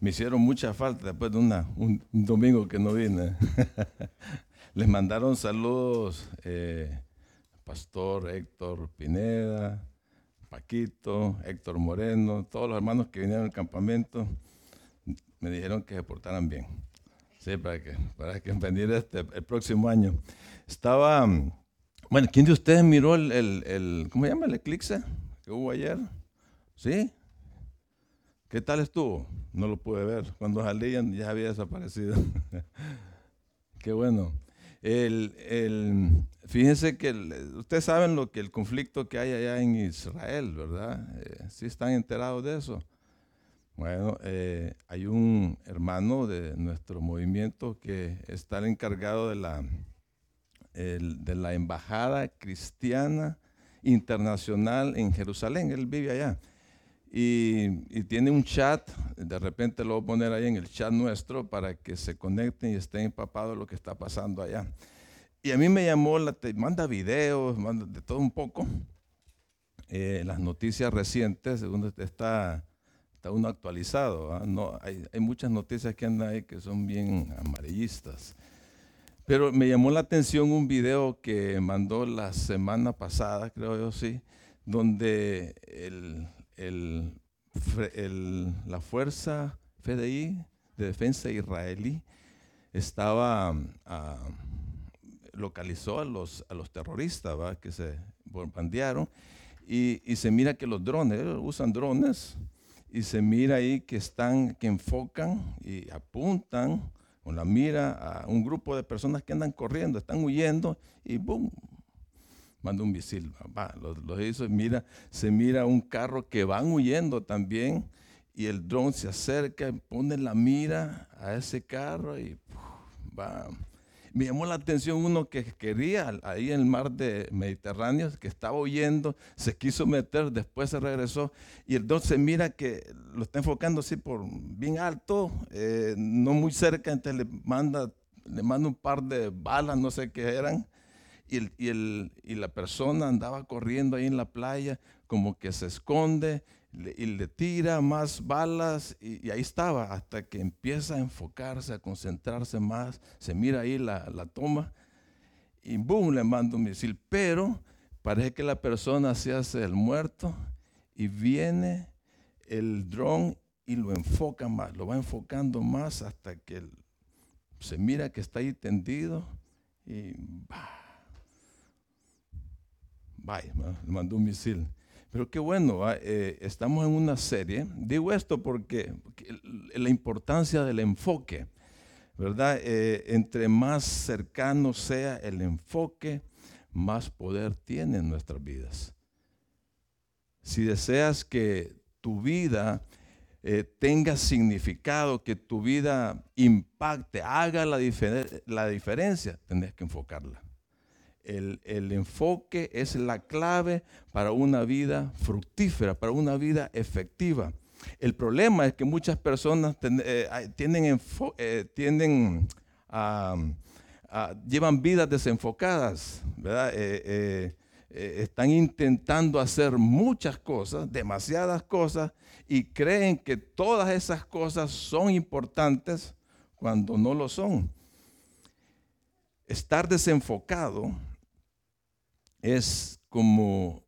me hicieron mucha falta después de una, un, domingo que no vine. Les mandaron saludos eh, Pastor Héctor Pineda, Paquito, Héctor Moreno, todos los hermanos que vinieron al campamento me dijeron que se portaran bien. Sí, para que, para que venir este, el próximo año. Estaba, bueno, ¿quién de ustedes miró el, el, el ¿cómo se llama? El eclipse que hubo ayer. ¿Sí? ¿Qué tal estuvo? No lo pude ver. Cuando salían ya había desaparecido. Qué bueno. El, el, fíjense que ustedes saben lo que el conflicto que hay allá en Israel, ¿verdad? Eh, ¿Sí están enterados de eso? Bueno, eh, hay un hermano de nuestro movimiento que está encargado de la, de la embajada cristiana internacional en Jerusalén. Él vive allá. Y, tiene un chat, de repente lo voy a poner ahí en el chat nuestro para que se conecten y estén empapados de lo que está pasando allá. Y a mí me llamó, la, manda videos, manda de todo un poco, eh, las noticias recientes, según está, está uno actualizado. ¿ah? No, hay, hay, muchas noticias que andan ahí que son bien amarillistas. Pero me llamó la atención un video que mandó la semana pasada, creo yo sí, donde el, el, la fuerza FDI de defensa israelí estaba, ah, localizó a los, a los terroristas que se bombardearon y, y, se mira que los drones, usan drones y se mira ahí que están, que enfocan y apuntan con la mira a un grupo de personas que andan corriendo, están huyendo y ¡boom! Manda un misil, va, lo, hizo, mira, se mira un carro que van huyendo también y el dron se acerca, pone la mira a ese carro y va. Me llamó la atención uno que quería ahí en el mar de Mediterráneo, que estaba huyendo, se quiso meter, después se regresó y el dron se mira que lo está enfocando así por bien alto, eh, no muy cerca, entonces le manda, le manda un par de balas, no sé qué eran, y, el, y, la persona andaba corriendo ahí en la playa, como que se esconde y le tira más balas y, ahí estaba, hasta que empieza a enfocarse, a concentrarse más, se mira ahí la, la toma y boom, le manda un misil. Pero parece que la persona se hace el muerto y viene el dron y lo enfoca más, lo va enfocando más hasta que se mira que está ahí tendido y bah, Le mandó un misil. Pero qué bueno, eh, estamos en una serie. Digo esto porque, la importancia del enfoque, ¿verdad? Eh, entre más cercano sea el enfoque, más poder tiene en nuestras vidas. Si deseas que tu vida eh, tenga significado, que tu vida impacte, haga la, la diferencia, tenés que enfocarla. El, enfoque es la clave para una vida fructífera, para una vida efectiva. El problema es que muchas personas eh, tienden, eh, a, llevan vidas desenfocadas. Eh, están intentando hacer muchas cosas, demasiadas cosas, y creen que todas esas cosas son importantes cuando no lo son. Estar desenfocado es como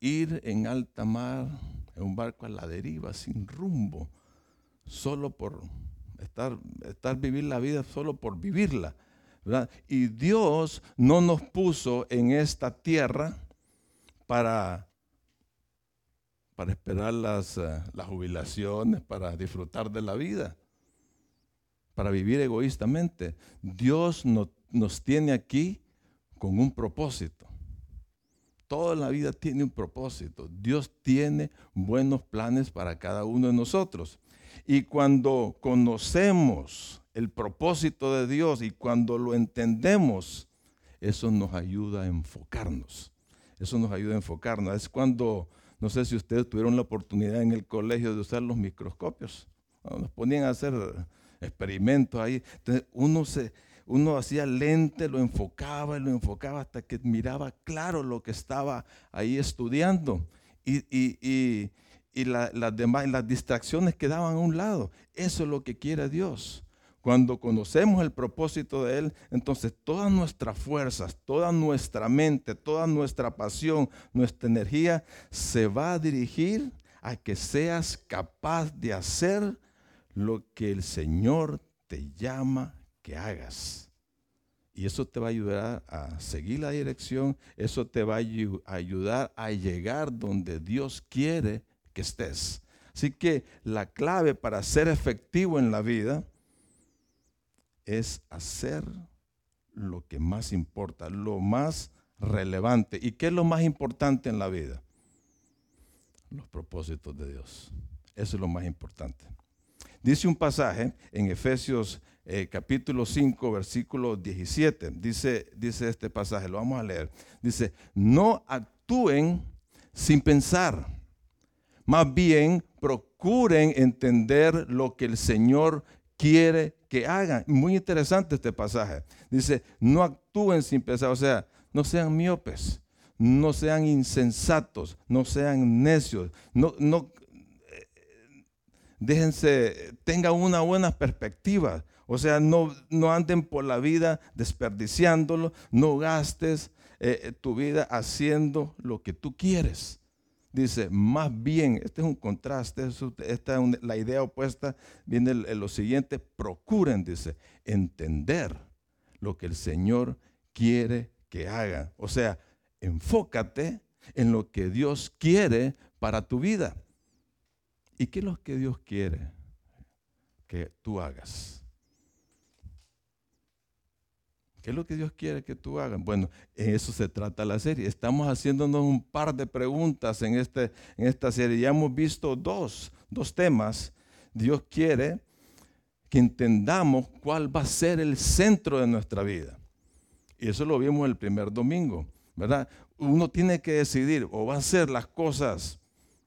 ir en alta mar, en un barco a la deriva, sin rumbo, solo por estar, estar vivir la vida, solo por vivirla. Y Dios no nos puso en esta tierra para, para esperar las, eh, las jubilaciones, para disfrutar de la vida, para vivir egoístamente. Dios nos tiene aquí con un propósito. Toda la vida tiene un propósito. Dios tiene buenos planes para cada uno de nosotros. Y cuando conocemos el propósito de Dios y cuando lo entendemos, eso nos ayuda a enfocarnos. Eso nos ayuda a enfocarnos. Es cuando, no sé si ustedes tuvieron la oportunidad en el colegio de usar los microscopios. Nos ponían a hacer experimentos ahí. Entonces uno se, uno hacía lente, lo enfocaba y lo enfocaba hasta que miraba claro lo que estaba ahí estudiando. Y, y las demás, las distracciones quedaban a un lado. Eso es lo que quiere Dios. Cuando conocemos el propósito de Él, entonces todas nuestras fuerzas, toda nuestra mente, toda nuestra pasión, nuestra energía se va a dirigir a que seas capaz de hacer lo que el Señor te llama que hagas. Y eso te va a ayudar a seguir la dirección, eso te va a ayudar a llegar donde Dios quiere que estés. Así que la clave para ser efectivo en la vida es hacer lo que más importa, lo más relevante. ¿Y qué es lo más importante en la vida? Los propósitos de Dios. Eso es lo más importante. Dice un pasaje en Efesios eh, capítulo 5, versículo 17. Dice, dice este pasaje, lo vamos a leer. Dice, no actúen sin pensar. Más bien, procuren entender lo que el Señor quiere que hagan. Muy interesante este pasaje. Dice, no actúen sin pensar, o sea, no sean miopes, no sean insensatos, no sean necios, no, no eh, déjense, tengan una buena perspectiva. O sea, no, no anden por la vida desperdiciándolo, no gastes eh, tu vida haciendo lo que tú quieres. Dice, más bien, este es un contraste, esta es la idea opuesta, viene lo siguiente, procuren, dice, entender lo que el Señor quiere que haga. O sea, enfócate en lo que Dios quiere para tu vida. ¿Y qué es lo que Dios quiere que tú hagas? ¿Qué es lo que Dios quiere que tú hagas? Bueno, en eso se trata la serie. Estamos haciéndonos un par de preguntas en, este, en esta serie. Ya hemos visto dos, dos temas. Dios quiere que entendamos cuál va a ser el centro de nuestra vida. Y eso lo vimos el primer domingo, ¿verdad? Uno tiene que decidir o va a ser las cosas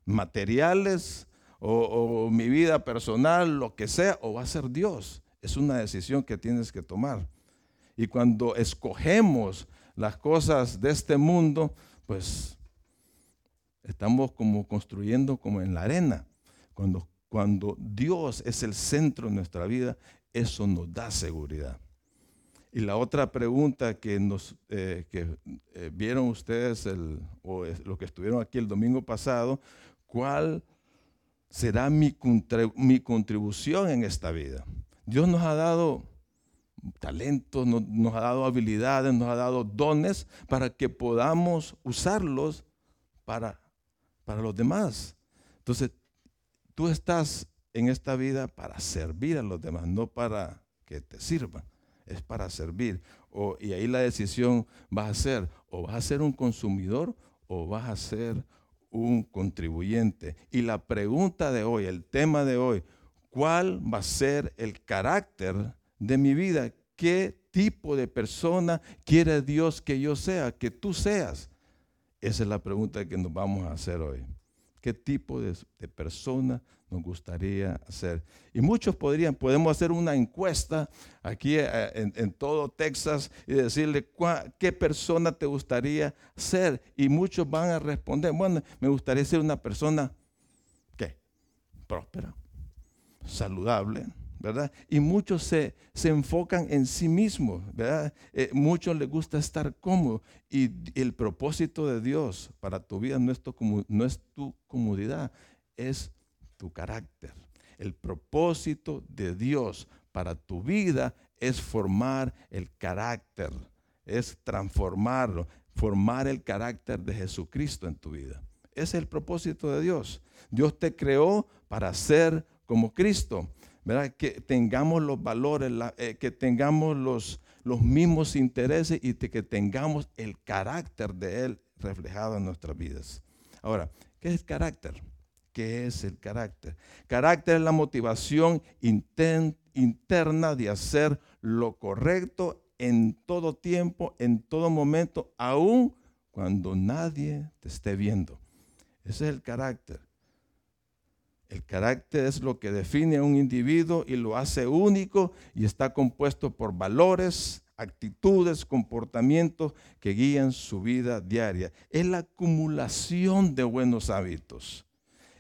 materiales o, o mi vida personal, lo que sea, o va a ser Dios. Es una decisión que tienes que tomar. Y cuando escogemos las cosas de este mundo, pues estamos como construyendo como en la arena. Cuando, cuando Dios es el centro de nuestra vida, eso nos da seguridad. Y la otra pregunta que, nos, eh, que eh, vieron ustedes, o los que estuvieron aquí el domingo pasado, ¿cuál será mi, mi contribución en esta vida? Dios nos ha dado talentos, nos, ha dado habilidades, nos ha dado dones para que podamos usarlos para, para los demás. Entonces, tú estás en esta vida para servir a los demás, no para que te sirvan, es para servir. Y ahí la decisión va a ser, o vas a ser un consumidor o vas a ser un contribuyente. Y la pregunta de hoy, el tema de hoy, ¿cuál va a ser el carácter de mi vida, qué tipo de persona quiere Dios que yo sea, que tú seas. Esa es la pregunta que nos vamos a hacer hoy. ¿Qué tipo de, persona nos gustaría ser? Y muchos podrían, podemos hacer una encuesta aquí eh, en, todo Texas y decirle qué persona te gustaría ser. Y muchos van a responder, bueno, me gustaría ser una persona, ¿qué? Próspera, saludable, ¿verdad? Y muchos se, enfocan en sí mismos, ¿verdad? Eh, muchos les gusta estar cómodo y el propósito de Dios para tu vida no es tu, no es tu comodidad, es tu carácter. El propósito de Dios para tu vida es formar el carácter, es transformarlo, formar el carácter de Jesucristo en tu vida. Ese es el propósito de Dios. Dios te creó para ser como Cristo. Que tengamos los valores, eh, que tengamos los, los mismos intereses y que tengamos el carácter de Él reflejado en nuestras vidas. Ahora, ¿qué es carácter? ¿Qué es el carácter? Carácter es la motivación interna de hacer lo correcto en todo tiempo, en todo momento, aun cuando nadie te esté viendo. Ese es el carácter. El carácter es lo que define a un individuo y lo hace único y está compuesto por valores, actitudes, comportamientos que guían su vida diaria. Es la acumulación de buenos hábitos.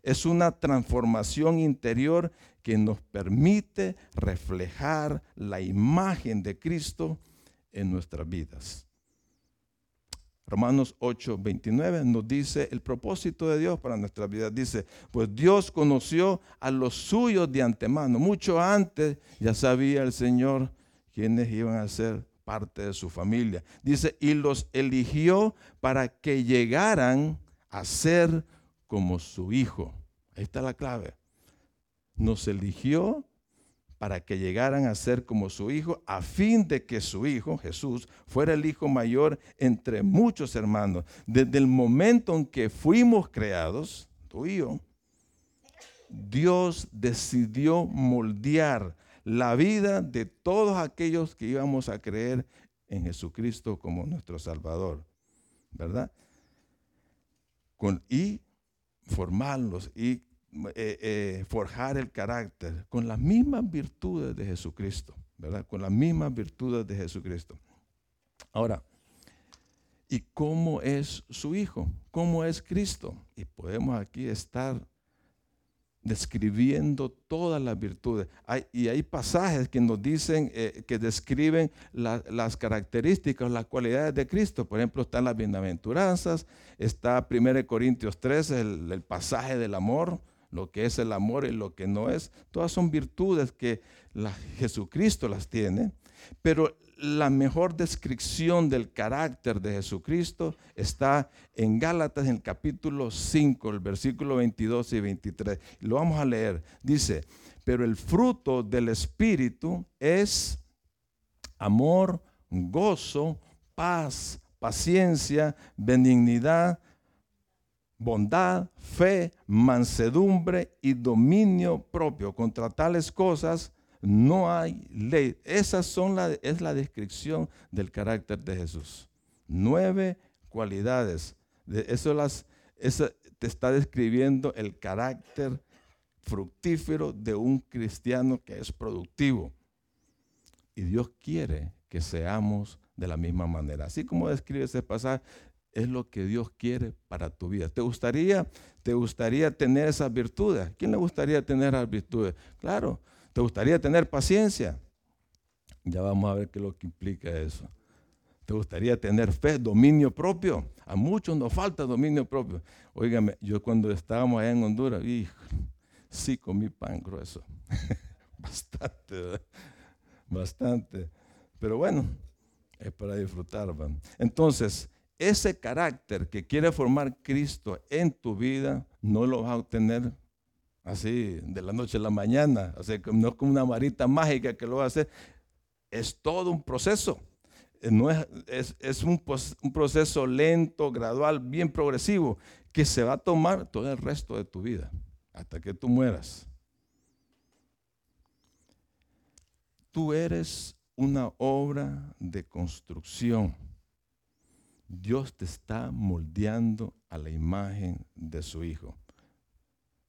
es una transformación interior que nos permite reflejar la imagen de Cristo en nuestras vidas. Romanos 8, 29 nos dice el propósito de Dios para nuestra vida. Dice, pues Dios conoció a los suyos de antemano. Mucho antes ya sabía el Señor quiénes iban a ser parte de su familia. Dice, y los eligió para que llegaran a ser como su hijo. Ahí está la clave. Nos eligió para que llegaran a ser como su hijo, a fin de que su hijo, Jesús, fuera el hijo mayor entre muchos hermanos. Desde el momento en que fuimos creados, tú y yo, Dios decidió moldear la vida de todos aquellos que íbamos a creer en Jesucristo como nuestro Salvador, ¿verdad? Con, y formarlos y eh, eh, forjar el carácter con las mismas virtudes de Jesucristo, ¿verdad? Con las mismas virtudes de Jesucristo. Ahora, ¿y cómo es su Hijo? ¿Cómo es Cristo? Y podemos aquí estar describiendo todas las virtudes. y hay pasajes que nos dicen, eh, que describen las características, las cualidades de Cristo. Por ejemplo, están las bienaventuranzas, está 1 Corintios 13, el pasaje del amor, lo que es el amor y lo que no es. Todas son virtudes que Jesucristo las tiene, pero la mejor descripción del carácter de Jesucristo está en Gálatas en el capítulo 5, el versículo 22 y 23. Lo vamos a leer. Dice, pero el fruto del Espíritu es amor, gozo, paz, paciencia, benignidad, bondad, fe, mansedumbre y dominio propio. Contra tales cosas no hay ley. Esas son es la descripción del carácter de Jesús. Nueve cualidades. De eso las, te está describiendo el carácter fructífero de un cristiano que es productivo. Y Dios quiere que seamos de la misma manera. Así como describe ese pasaje, es lo que Dios quiere para tu vida. ¿Te gustaría, te gustaría tener esas virtudes? ¿Quién le gustaría tener esas virtudes? Claro, ¿te gustaría tener paciencia? Ya vamos a ver qué es lo que implica eso. ¿Te gustaría tener fe, dominio propio? A muchos nos falta dominio propio. Óigame, yo cuando estábamos allá en Honduras, sí comí pan grueso. bastante, bastante. Pero bueno, es para disfrutar. Entonces, ese carácter que quiere formar Cristo en tu vida, no lo vas a obtener así de la noche a la mañana. no es como una varita mágica que lo va a hacer. Es todo un proceso. Eh, no es, es, un, un proceso lento, gradual, bien progresivo, que se va a tomar todo el resto de tu vida, hasta que tú mueras. Tú eres una obra de construcción. Dios te está moldeando a la imagen de su Hijo.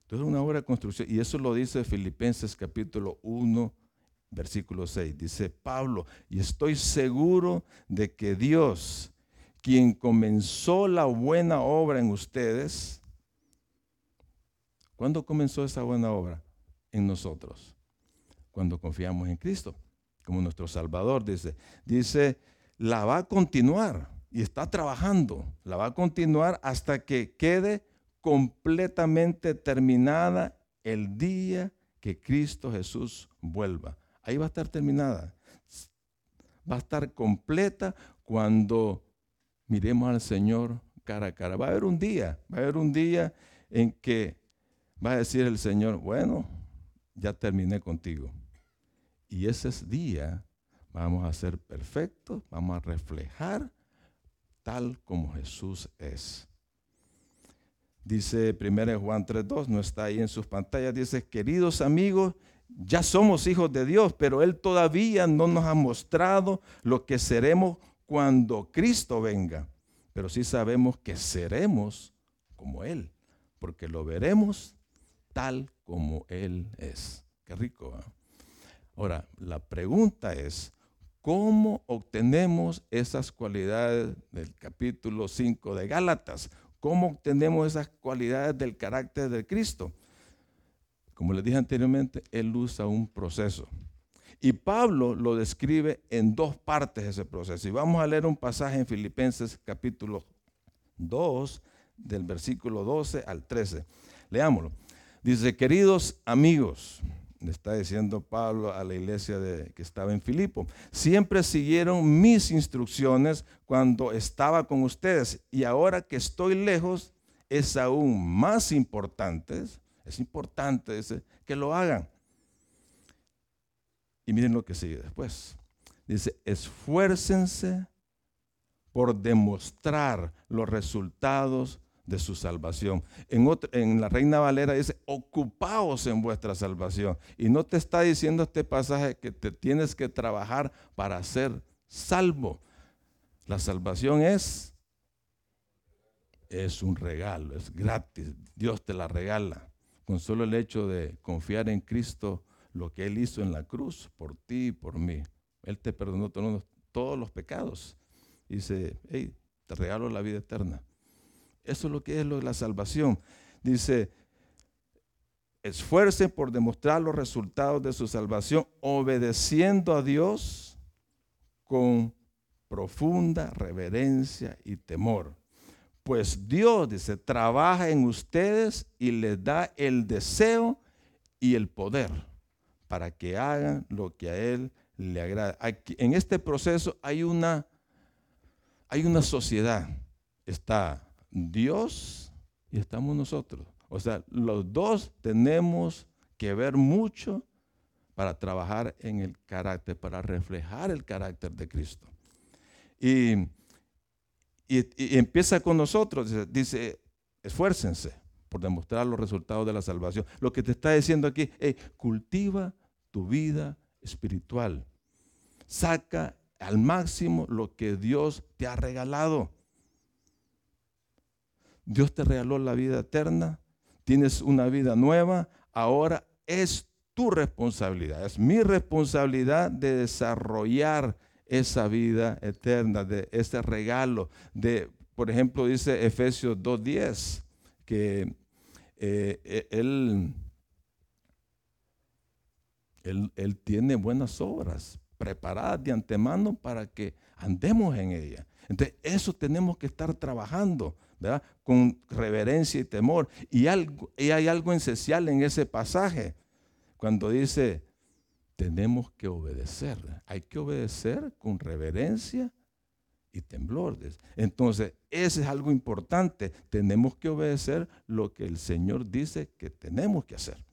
Entonces es una obra de construcción. Y eso lo dice Filipenses capítulo 1, versículo 6. Dice Pablo, y estoy seguro de que Dios, quien comenzó la buena obra en ustedes, ¿cuándo comenzó esa buena obra? En nosotros. Cuando confiamos en Cristo, como nuestro Salvador, dice. Dice, la va a continuar y está trabajando. La va a continuar hasta que quede completamente terminada el día que Cristo Jesús vuelva. Ahí va a estar terminada. Va a estar completa cuando miremos al Señor cara a cara. Va a haber un día, va a haber un día en que va a decir el Señor, bueno, ya terminé contigo. Y ese día vamos a ser perfectos, vamos a reflejar tal como Jesús es. Dice 1 Juan 3.2, no está ahí en sus pantallas, dice, queridos amigos, ya somos hijos de Dios, pero Él todavía no nos ha mostrado lo que seremos cuando Cristo venga. Pero sí sabemos que seremos como Él, porque lo veremos tal como Él es. Qué rico. Ahora, la pregunta es, ¿Cómo obtenemos esas cualidades del capítulo 5 de Gálatas? ¿Cómo obtenemos esas cualidades del carácter de Cristo? Como les dije anteriormente, Él usa un proceso. Y Pablo lo describe en dos partes ese proceso. Y vamos a leer un pasaje en Filipenses capítulo 2, del versículo 12 al 13. Leámoslo. Dice, queridos amigos, le está diciendo Pablo a la iglesia que estaba en Filipo, siempre siguieron mis instrucciones cuando estaba con ustedes y ahora que estoy lejos es aún más importante, es importante que lo hagan. Y miren lo que sigue después. Dice, esfuércense por demostrar los resultados de su salvación. En, la Reina Valera dice, ocupaos en vuestra salvación. Y no te está diciendo este pasaje que te tienes que trabajar para ser salvo. La salvación es, es un regalo, es gratis. Dios te la regala. Con solo el hecho de confiar en Cristo, lo que Él hizo en la cruz, por ti y por mí. Él te perdonó todos los pecados. Dice, hey, te regalo la vida eterna. Eso es lo que es lo de la salvación. Dice, esfuerce por demostrar los resultados de su salvación, obedeciendo a Dios con profunda reverencia y temor. Pues Dios, dice, trabaja en ustedes y les da el deseo y el poder para que hagan lo que a Él le agrada. en este proceso hay una, hay una sociedad. Está Dios y estamos nosotros. O sea, los dos tenemos que ver mucho para trabajar en el carácter, para reflejar el carácter de Cristo. Y, empieza con nosotros, dice, esfuércense por demostrar los resultados de la salvación. Lo que te está diciendo aquí es, cultiva tu vida espiritual. Saca al máximo lo que Dios te ha regalado. Dios te regaló la vida eterna, tienes una vida nueva, ahora es tu responsabilidad, es mi responsabilidad de desarrollar esa vida eterna, de ese regalo, de, por ejemplo, dice Efesios 2.10, que eh, e, él, él, él tiene buenas obras preparadas de antemano para que andemos en ellas. Entonces, eso tenemos que estar trabajando con reverencia y temor. Y, algo, y hay algo esencial en ese pasaje, cuando dice, tenemos que obedecer. Hay que obedecer con reverencia y temblor. Entonces, ese es algo importante. Tenemos que obedecer lo que el Señor dice que tenemos que hacer.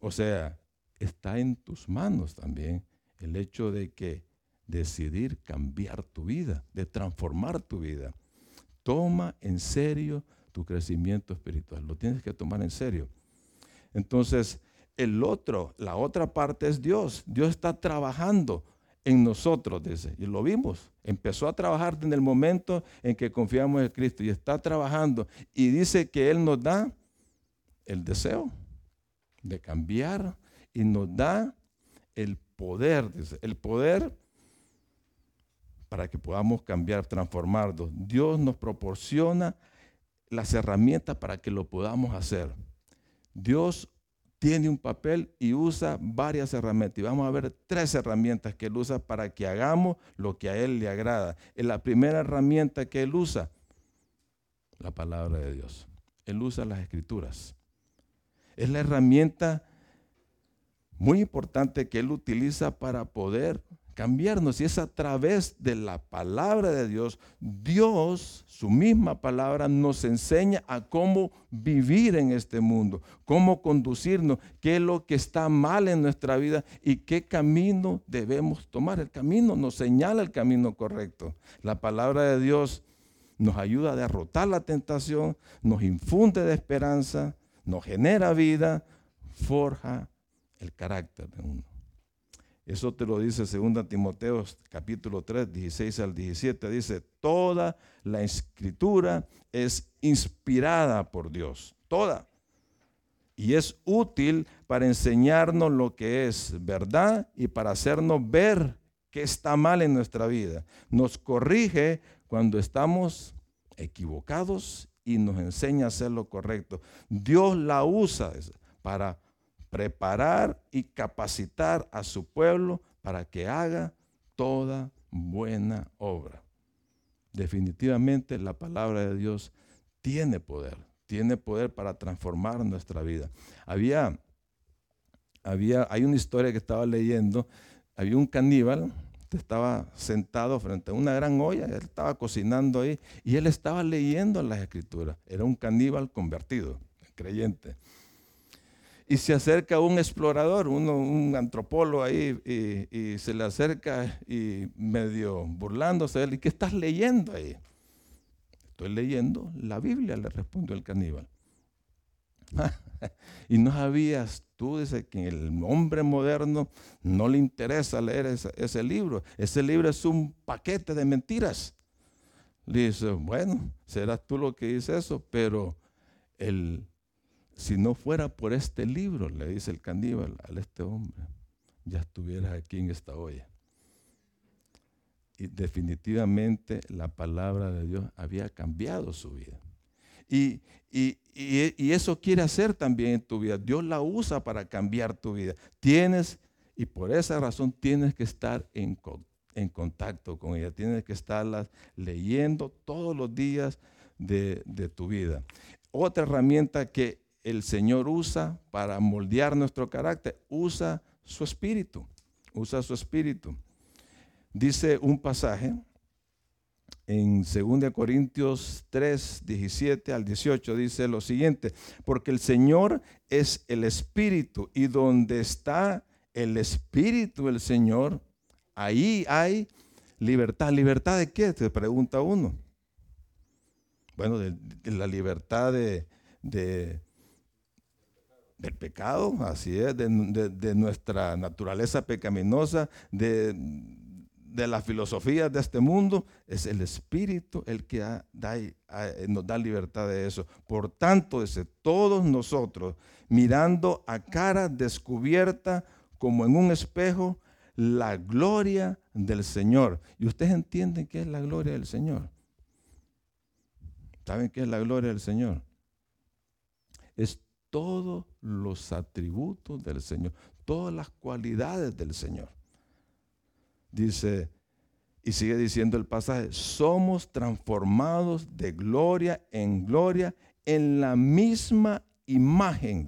O sea, está en tus manos también el hecho de que decidir cambiar tu vida, de transformar tu vida. Toma en serio tu crecimiento espiritual. Lo tienes que tomar en serio. Entonces, el otro, la otra parte es Dios. Dios está trabajando en nosotros, dice, y lo vimos. Empezó a trabajar en el momento en que confiamos en Cristo y está trabajando. Y dice que Él nos da el deseo de cambiar y nos da el poder, dice, el poder para que podamos cambiar, transformarnos. Dios nos proporciona las herramientas para que lo podamos hacer. Dios tiene un papel y usa varias herramientas. Y vamos a ver tres herramientas que Él usa para que hagamos lo que a Él le agrada. la primera herramienta que Él usa, la palabra de Dios. Él usa las escrituras. Es la herramienta muy importante que Él utiliza para poder cambiarnos. Y es a través de la palabra de Dios, Dios, su misma palabra, nos enseña a cómo vivir en este mundo, cómo conducirnos, qué es lo que está mal en nuestra vida y qué camino debemos tomar. El camino nos señala el camino correcto. La palabra de Dios nos ayuda a derrotar la tentación, nos infunde de esperanza, nos genera vida, forja el carácter de uno. Eso te lo dice 2 Timoteo capítulo 3, 16 al 17. Dice, toda la escritura es inspirada por Dios, toda. Y es útil para enseñarnos lo que es verdad y para hacernos ver qué está mal en nuestra vida. Nos corrige cuando estamos equivocados y nos enseña a hacer lo correcto. Dios la usa para preparar y capacitar a su pueblo para que haga toda buena obra. Definitivamente la palabra de Dios tiene poder, tiene poder para transformar nuestra vida. Había, había, hay una historia que estaba leyendo, había un caníbal estaba sentado frente a una gran olla, él estaba cocinando ahí y él estaba leyendo las escrituras. Era un caníbal convertido, creyente. Y se acerca un explorador, un antropólogo ahí, y, se le acerca y medio burlándose de él, ¿y qué estás leyendo ahí? Estoy leyendo la Biblia, le respondió el caníbal. y no sabías tú, dice que el hombre moderno no le interesa leer ese, libro. Ese libro es un paquete de mentiras. Le dice, bueno, serás tú lo que dice eso, pero el, si no fuera por este libro, le dice el caníbal a este hombre, ya estuvieras aquí en esta olla. Y definitivamente la palabra de Dios había cambiado su vida. Y, eso quiere hacer también en tu vida. Dios la usa para cambiar tu vida. Tienes, y por esa razón tienes que estar en, en contacto con ella. Tienes que estarla leyendo todos los días de, de tu vida. Otra herramienta que el Señor usa para moldear nuestro carácter, usa su espíritu. Usa su espíritu. Dice un pasaje en 2 Corintios 3, 17 al 18 dice lo siguiente, porque el Señor es el Espíritu y donde está el Espíritu del Señor, ahí hay libertad. ¿Libertad de qué? Te pregunta uno. Bueno, de, la libertad de, del pecado, así es, de, nuestra naturaleza pecaminosa, de las filosofías de este mundo, es el Espíritu el que nos da libertad de eso. Por tanto, desde todos nosotros, mirando a cara descubierta como en un espejo, la gloria del Señor. ¿Y ustedes entienden qué es la gloria del Señor? ¿Saben qué es la gloria del Señor? Es todos los atributos del Señor, todas las cualidades del Señor. Dice, y sigue diciendo el pasaje, somos transformados de gloria en gloria en la misma imagen,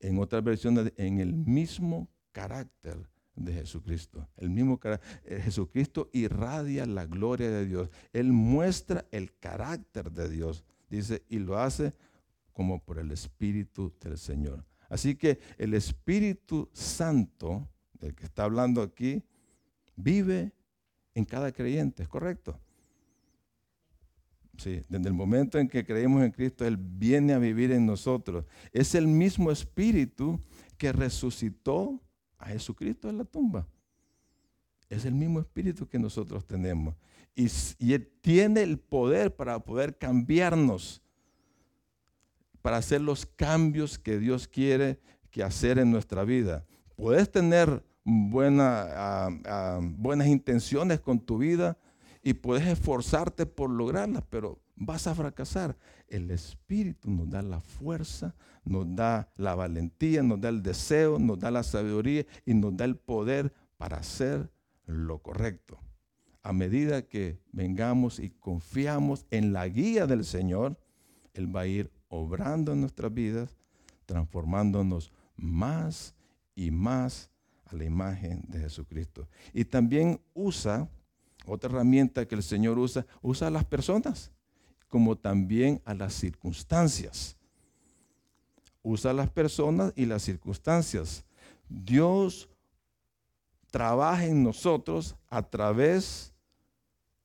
en otras versiones, en el mismo carácter de Jesucristo. El mismo carácter. Jesucristo irradia la gloria de Dios. Él muestra el carácter de Dios. Dice, y lo hace como por el Espíritu del Señor. Así que el Espíritu Santo, del que está hablando aquí, vive en cada creyente, ¿es correcto? Sí, desde el momento en que creemos en Cristo, Él viene a vivir en nosotros. Es el mismo espíritu que resucitó a Jesucristo en la tumba. Es el mismo espíritu que nosotros tenemos. Y, y Él tiene el poder para poder cambiarnos, para hacer los cambios que Dios quiere que hacer en nuestra vida. Puedes tener buena, buenas intenciones con tu vida y puedes esforzarte por lograrlas, pero vas a fracasar. El Espíritu nos da la fuerza, nos da la valentía, nos da el deseo, nos da la sabiduría y nos da el poder para hacer lo correcto. A medida que vengamos y confiamos en la guía del Señor, Él va a ir obrando en nuestras vidas, transformándonos más y más la imagen de Jesucristo. Y también usa, otra herramienta que el Señor usa, usa a las personas, como también a las circunstancias. Usa a las personas y las circunstancias. Dios trabaja en nosotros a través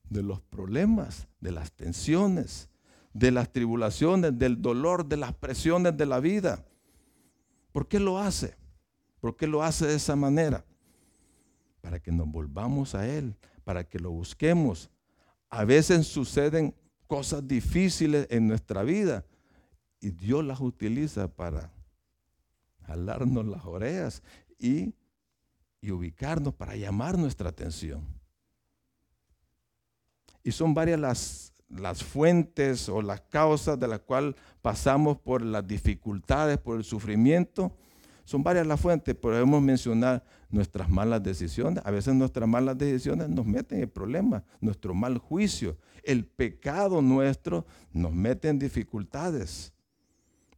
de los problemas, de las tensiones, de las tribulaciones, del dolor, de las presiones de la vida. ¿Por qué lo hace? ¿Por qué lo hace de esa manera? Para que nos volvamos a Él, para que lo busquemos. A veces suceden cosas difíciles en nuestra vida y Dios las utiliza para jalarnos las orejas y, y ubicarnos para llamar nuestra atención. Y son varias las las fuentes o las causas de las cuales pasamos por las dificultades, por el sufrimiento. Son varias las fuentes, podemos mencionar nuestras malas decisiones. A veces nuestras malas decisiones nos meten en problemas, nuestro mal juicio, el pecado nuestro nos mete en dificultades.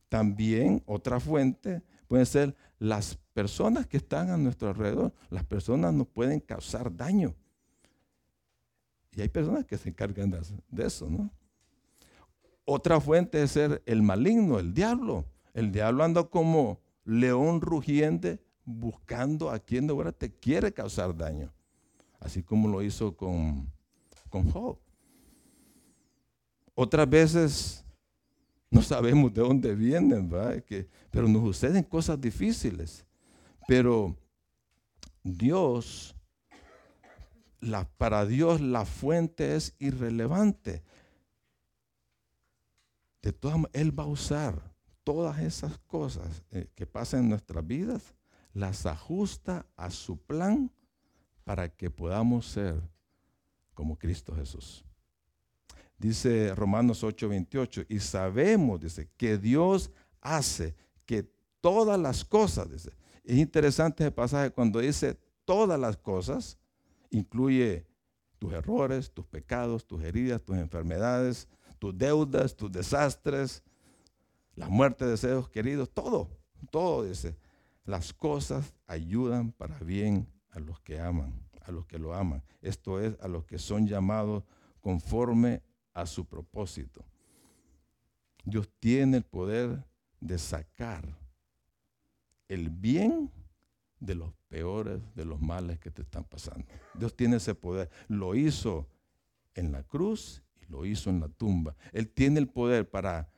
También otra fuente puede ser las personas que están a nuestro alrededor. Las personas nos pueden causar daño. Y hay personas que se encargan de eso, ¿no? Otra fuente es ser el maligno, el diablo. El diablo anda como león rugiente buscando a quien de verdad te quiere causar daño. Así como lo hizo con, con Job. Otras veces no sabemos de dónde vienen, ¿verdad? Que, pero nos suceden cosas difíciles. Pero Dios, la, para Dios la fuente es irrelevante. De todas Él va a usar todas esas cosas eh, que pasan en nuestras vidas, las ajusta a su plan para que podamos ser como Cristo Jesús. Dice Romanos 8:28, y sabemos, dice, que Dios hace que todas las cosas, dice, es interesante ese pasaje cuando dice todas las cosas, incluye tus errores, tus pecados, tus heridas, tus enfermedades, tus deudas, tus desastres, la muerte de seres queridos, todo, todo dice. Las cosas ayudan para bien a los que aman, a los que lo aman. Esto es, a los que son llamados conforme a su propósito. Dios tiene el poder de sacar el bien de los peores, de los males que te están pasando. Dios tiene ese poder. Lo hizo en la cruz y lo hizo en la tumba. Él tiene el poder para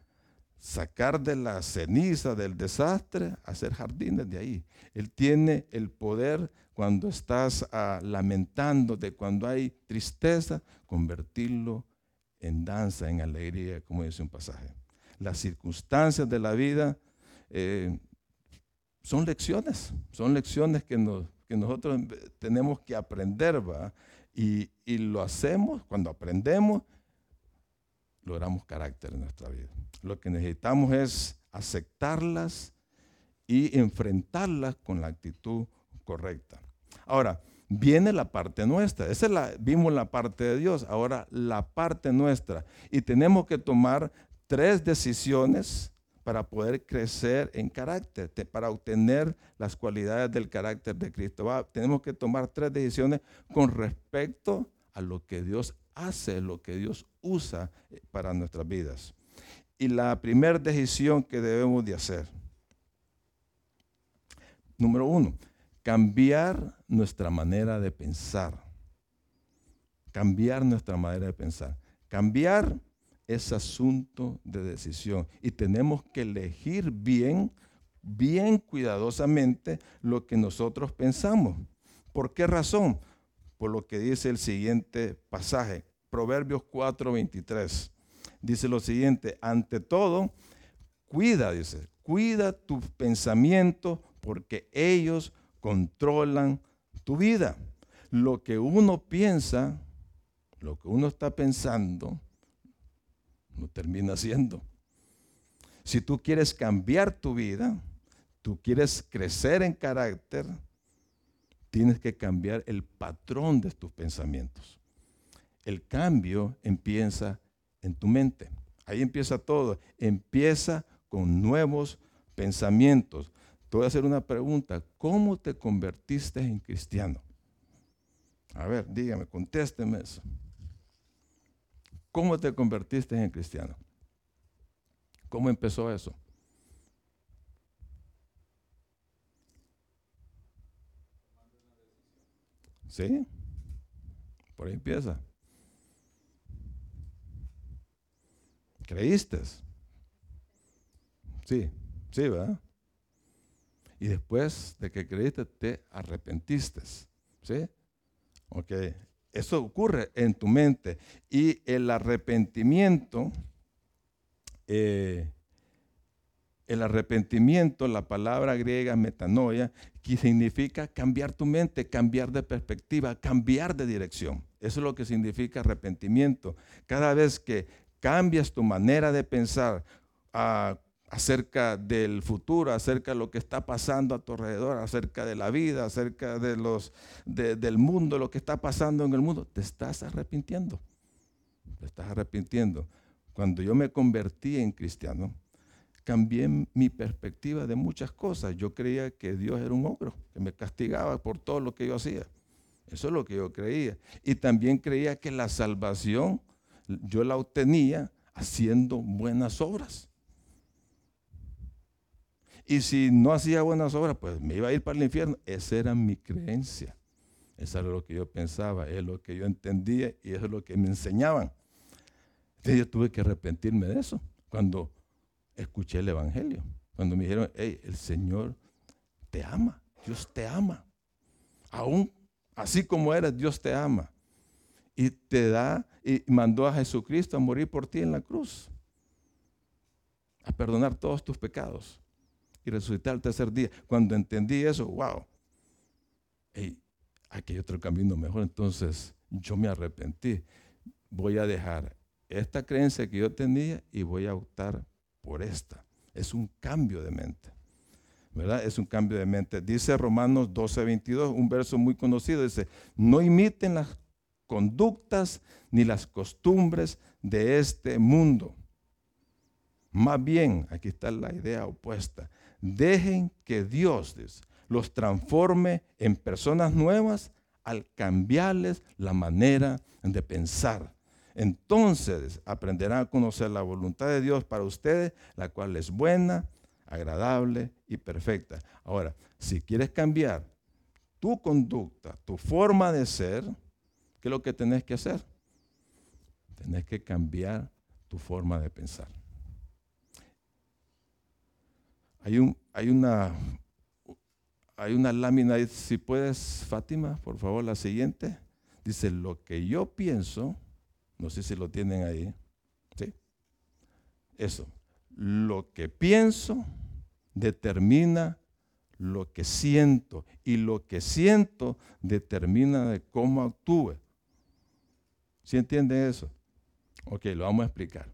sacar de la ceniza del desastre, hacer jardines de ahí. Él tiene el poder cuando estás ah, lamentándote, cuando hay tristeza, convertirlo en danza, en alegría, como dice un pasaje. Las circunstancias de la vida eh, son lecciones, son lecciones que, nosotros tenemos que aprender, ¿va? Y, y lo hacemos, cuando aprendemos, logramos carácter en nuestra vida. Lo que necesitamos es aceptarlas y enfrentarlas con la actitud correcta. Ahora, viene la parte nuestra. Esa es la, vimos la parte de Dios, ahora la parte nuestra. Y tenemos que tomar tres decisiones para poder crecer en carácter, para obtener las cualidades del carácter de Cristo. tenemos que tomar tres decisiones con respecto a lo que Dios hace, lo que Dios usa eh, para nuestras vidas. Y la primera decisión que debemos de hacer, número uno, cambiar nuestra manera de pensar. Cambiar nuestra manera de pensar. Cambiar es asunto de decisión y tenemos que elegir bien, bien cuidadosamente lo que nosotros pensamos. ¿Por qué razón? Por lo que dice el siguiente pasaje, Proverbios 4:23. Dice lo siguiente, ante todo, cuida, dice, cuida tus pensamientos porque ellos controlan tu vida. Lo que uno piensa, lo que uno está pensando, lo termina haciendo. Si tú quieres cambiar tu vida, tú quieres crecer en carácter, tienes que cambiar el patrón de tus pensamientos. El cambio empieza en tu mente. Ahí empieza todo. Empieza con nuevos pensamientos. Te voy a hacer una pregunta. ¿Cómo te convertiste en cristiano? A ver, dígame, contésteme eso. ¿Cómo te convertiste en cristiano? ¿Cómo empezó eso? ¿Sí? Por ahí empieza. ¿Creíste? Sí, sí, ¿verdad? y después de que creíste te arrepentiste. ¿Sí? Ok. Eso ocurre en tu mente. Y el arrepentimiento, eh, el arrepentimiento, la palabra griega metanoia, que significa cambiar tu mente, cambiar de perspectiva, cambiar de dirección. Eso es lo que significa arrepentimiento. Cada vez que cambias tu manera de pensar ah, acerca del futuro, acerca de lo que está pasando a tu alrededor, acerca de la vida, acerca de los, del mundo, lo que está pasando en el mundo, te estás arrepintiendo. Te estás arrepintiendo. Cuando yo me convertí en cristiano, cambié mi perspectiva de muchas cosas. Yo creía que Dios era un ogro, que me castigaba por todo lo que yo hacía. Eso es lo que yo creía. Y también creía que la salvación yo la obtenía haciendo buenas obras. Y si no hacía buenas obras, pues me iba a ir para el infierno. Esa era mi creencia. Eso era lo que yo pensaba, es lo que yo entendía y eso es lo que me enseñaban. Entonces yo tuve que arrepentirme de eso cuando escuché el Evangelio. Cuando me dijeron, hey, el Señor te ama, Dios te ama. Aún así como eres, Dios te ama. Y te da, y mandó a Jesucristo a morir por ti en la cruz. A perdonar todos tus pecados. Y resucitar el tercer día. Cuando entendí eso, wow. Hey, aquí hay otro camino mejor. Entonces yo me arrepentí. Voy a dejar esta creencia que yo tenía y voy a optar por esta. Es un cambio de mente. ¿Verdad? Es un cambio de mente. Dice Romanos 12, 22, un verso muy conocido, dice, no imiten las conductas ni las costumbres de este mundo. Más bien, aquí está la idea opuesta, dejen que Dios los transforme en personas nuevas al cambiarles la manera de pensar entonces aprenderán a conocer la voluntad de Dios para ustedes, la cual es buena, agradable y perfecta. Ahora, si quieres cambiar tu conducta, tu forma de ser, ¿qué es lo que tenés que hacer? Tenés que cambiar tu forma de pensar. Hay, un, hay, una, lámina, si puedes, Fátima, por favor, la siguiente. Dice, lo que yo pienso, no sé si lo tienen ahí. ¿Sí? Eso. Lo que pienso determina lo que siento y lo que siento determina de cómo actúe. ¿Sí entienden eso? Ok, lo vamos a explicar.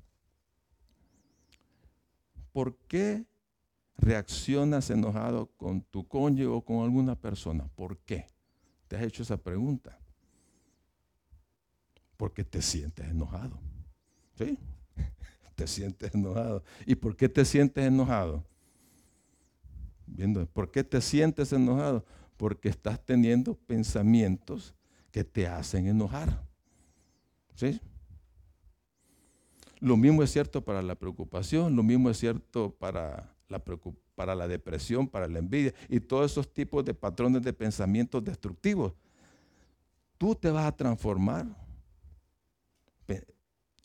¿Por qué reaccionas enojado con tu cónyuge o con alguna persona? ¿Por qué? ¿Te has hecho esa pregunta? Porque te sientes enojado. ¿Sí? Te sientes enojado. ¿Y por qué te sientes enojado? Viendo, ¿por qué te sientes enojado? Porque estás teniendo pensamientos que te hacen enojar. ¿Sí? Lo mismo es cierto para la preocupación, lo mismo es cierto para para la depresión, para la envidia y todos esos tipos de patrones de pensamientos destructivos. Tú te vas a transformar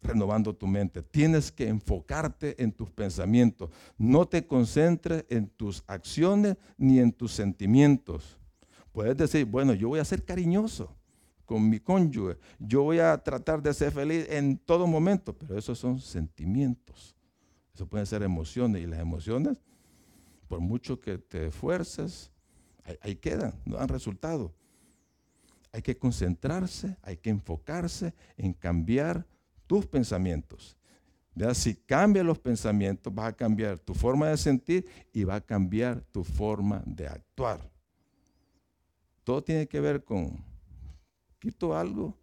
renovando tu mente. Tienes que enfocarte en tus pensamientos. No te concentres en tus acciones ni en tus sentimientos. Puedes decir, bueno, yo voy a ser cariñoso con mi cónyuge. Yo voy a tratar de ser feliz en todo momento, pero esos son sentimientos. Eso pueden ser emociones y las emociones, por mucho que te esfuerces, ahí, quedan, no dan resultado. Hay que concentrarse, hay que enfocarse en cambiar tus pensamientos. Si cambias los pensamientos, vas a cambiar tu forma de sentir y va a cambiar tu forma de actuar. Todo tiene que ver con, quito algo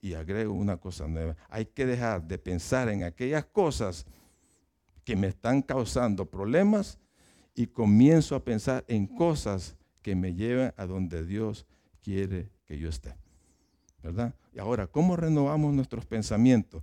y agrego una cosa nueva. Hay que dejar de pensar en aquellas cosas que me están causando problemas y comienzo a pensar en cosas que me llevan a donde Dios quiere que yo esté. ¿Verdad? Y ahora, ¿cómo renovamos nuestros pensamientos?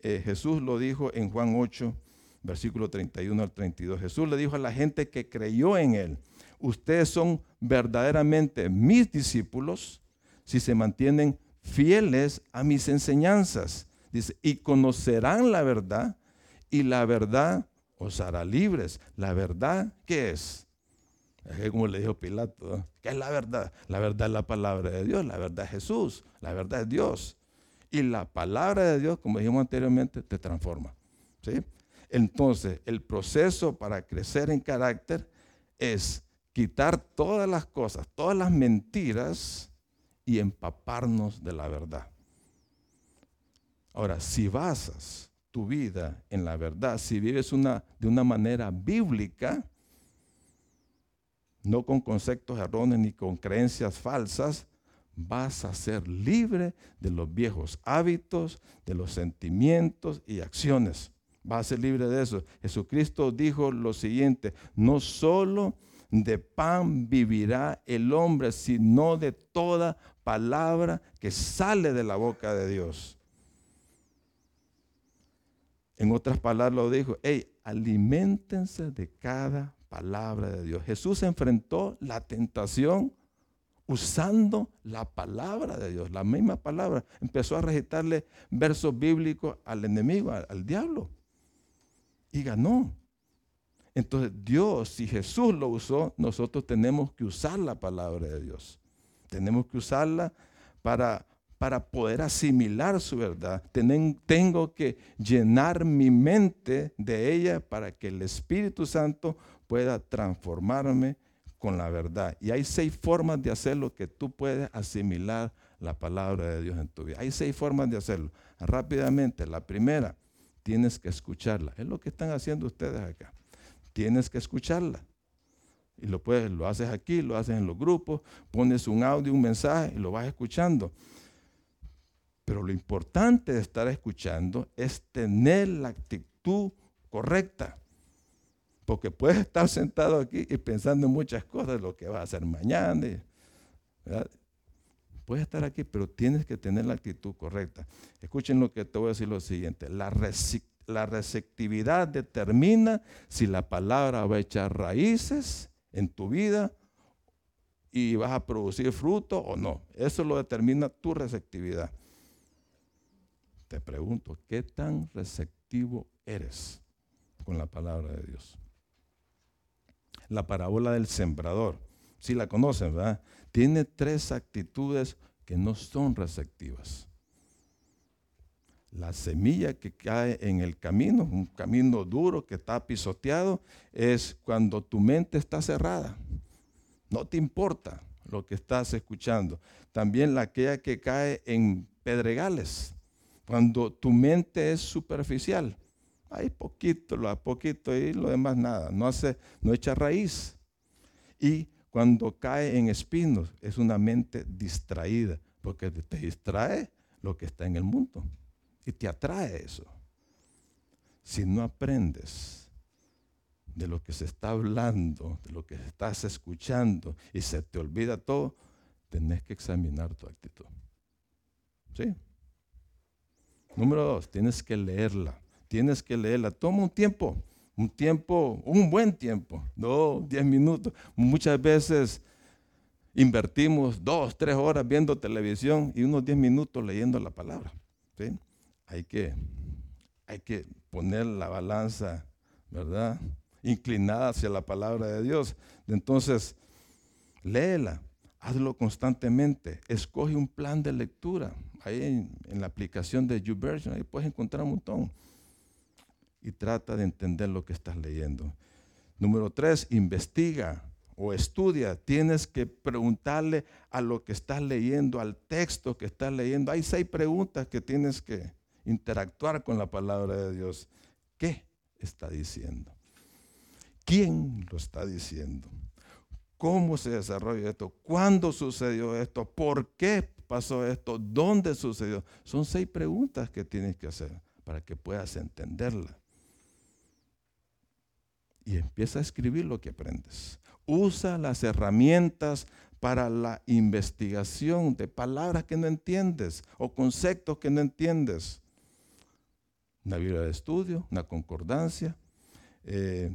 Eh, Jesús lo dijo en Juan 8, versículo 31 al 32. Jesús le dijo a la gente que creyó en él, ustedes son verdaderamente mis discípulos si se mantienen fieles a mis enseñanzas. Dice, y conocerán la verdad y la verdad os hará libres. La verdad, ¿qué es? Es como le dijo Pilato, ¿qué es la verdad? La verdad es la palabra de Dios, la verdad es Jesús, la verdad es Dios. Y la palabra de Dios, como dijimos anteriormente, te transforma. ¿sí? Entonces, el proceso para crecer en carácter es quitar todas las cosas, todas las mentiras y empaparnos de la verdad. Ahora, si basas tu vida en la verdad, si vives una, de una manera bíblica, no con conceptos erróneos ni con creencias falsas, vas a ser libre de los viejos hábitos, de los sentimientos y acciones. Vas a ser libre de eso. Jesucristo dijo lo siguiente, no solo de pan vivirá el hombre, sino de toda palabra que sale de la boca de Dios. En otras palabras lo dijo, hey, alimentense de cada palabra de Dios. Jesús enfrentó la tentación usando la palabra de Dios, la misma palabra. Empezó a recitarle versos bíblicos al enemigo, al, diablo. Y ganó. Entonces Dios, si Jesús lo usó, nosotros tenemos que usar la palabra de Dios. Tenemos que usarla para, para poder asimilar su verdad. tengo que llenar mi mente de ella para que el Espíritu Santo pueda transformarme con la verdad. Y hay seis formas de hacerlo que tú puedes asimilar la palabra de Dios en tu vida. Hay seis formas de hacerlo. Rápidamente, la primera, tienes que escucharla. Es lo que están haciendo ustedes acá. Tienes que escucharla. Y lo puedes, lo haces aquí, lo haces en los grupos, pones un audio, un mensaje y lo vas escuchando. Pero lo importante de estar escuchando es tener la actitud correcta. Porque puedes estar sentado aquí y pensando en muchas cosas, lo que vas a hacer mañana. Puedes estar aquí, pero tienes que tener la actitud correcta. Escuchen lo que te voy a decir lo siguiente. La, la receptividad determina si la palabra va a echar raíces en tu vida y vas a producir fruto o no. Eso lo determina tu receptividad. Te pregunto, ¿qué tan receptivo eres con la palabra de Dios? la parábola del sembrador. Si la conocen, ¿verdad? Tiene tres actitudes que no son receptivas. La semilla que cae en el camino, un camino duro que está pisoteado, es cuando tu mente está cerrada. No te importa lo que estás escuchando. También la aquella que cae en pedregales, cuando tu mente es superficial. Hay poquito, lo poquito y lo demás nada. No hace, no echa raíz. Y cuando cae en espinos es una mente distraída, porque te distrae lo que está en el mundo y te atrae eso. Si no aprendes de lo que se está hablando, de lo que estás escuchando y se te olvida todo, tenés que examinar tu actitud. ¿Sí? Número dos, tienes que leerla tienes que leerla. Toma un tiempo, un tiempo, un buen tiempo, no diez minutos. Muchas veces invertimos dos, tres horas viendo televisión y unos diez minutos leyendo la palabra. Hay, que, hay que poner la balanza, ¿verdad? Inclinada hacia la palabra de Dios. Entonces, léela, hazlo constantemente, escoge un plan de lectura. Ahí en, la aplicación de YouVersion, ahí puedes encontrar un montón y trata de entender lo que estás leyendo. Número tres, investiga o estudia. Tienes que preguntarle a lo que estás leyendo, al texto que estás leyendo. Hay seis preguntas que tienes que interactuar con la palabra de Dios. ¿Qué está diciendo? ¿Quién lo está diciendo? ¿Cómo se desarrolla esto? ¿Cuándo sucedió esto? ¿Por qué pasó esto? ¿Dónde sucedió? Son seis preguntas que tienes que hacer para que puedas entenderla y empieza a escribir lo que aprendes. Usa las herramientas para la investigación de palabras que no entiendes o conceptos que no entiendes. Una Biblia de estudio, una concordancia, eh,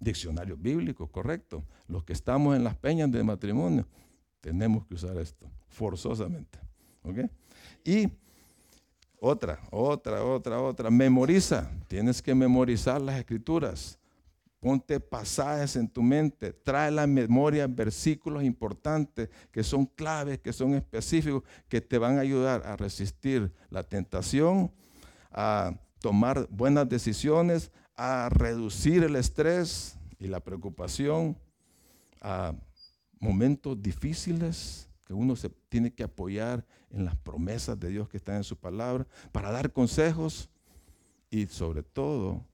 diccionario bíblico, correcto. Los que estamos en las peñas de matrimonio, tenemos que usar esto, forzosamente. Y otra, otra, otra, otra, memoriza. Tienes que memorizar las escrituras. Ponte pasajes en tu mente, trae a la memoria versículos importantes que son claves, que son específicos, que te van a ayudar a resistir la tentación, a tomar buenas decisiones, a reducir el estrés y la preocupación, a momentos difíciles que uno se tiene que apoyar en las promesas de Dios que están en su palabra, para dar consejos y sobre todo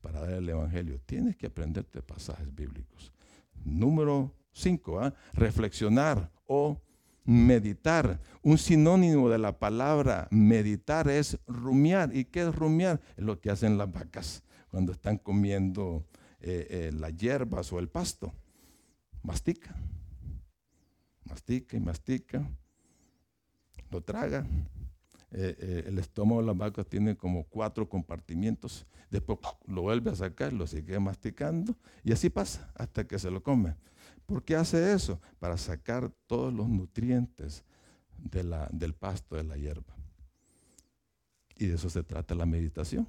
para dar el Evangelio. Tienes que aprenderte pasajes bíblicos. Número 5, ¿ah? reflexionar o meditar. Un sinónimo de la palabra meditar es rumiar. ¿Y qué es rumiar? Es lo que hacen las vacas cuando están comiendo eh, eh, las hierbas o el pasto. Mastica mastica y mastica, lo traga. Eh, eh, el estómago de las vacas tiene como cuatro compartimientos, después lo vuelve a sacar, lo sigue masticando y así pasa hasta que se lo come. ¿Por qué hace eso? Para sacar todos los nutrientes del pasto, de la hierba. Y de eso se trata la meditación.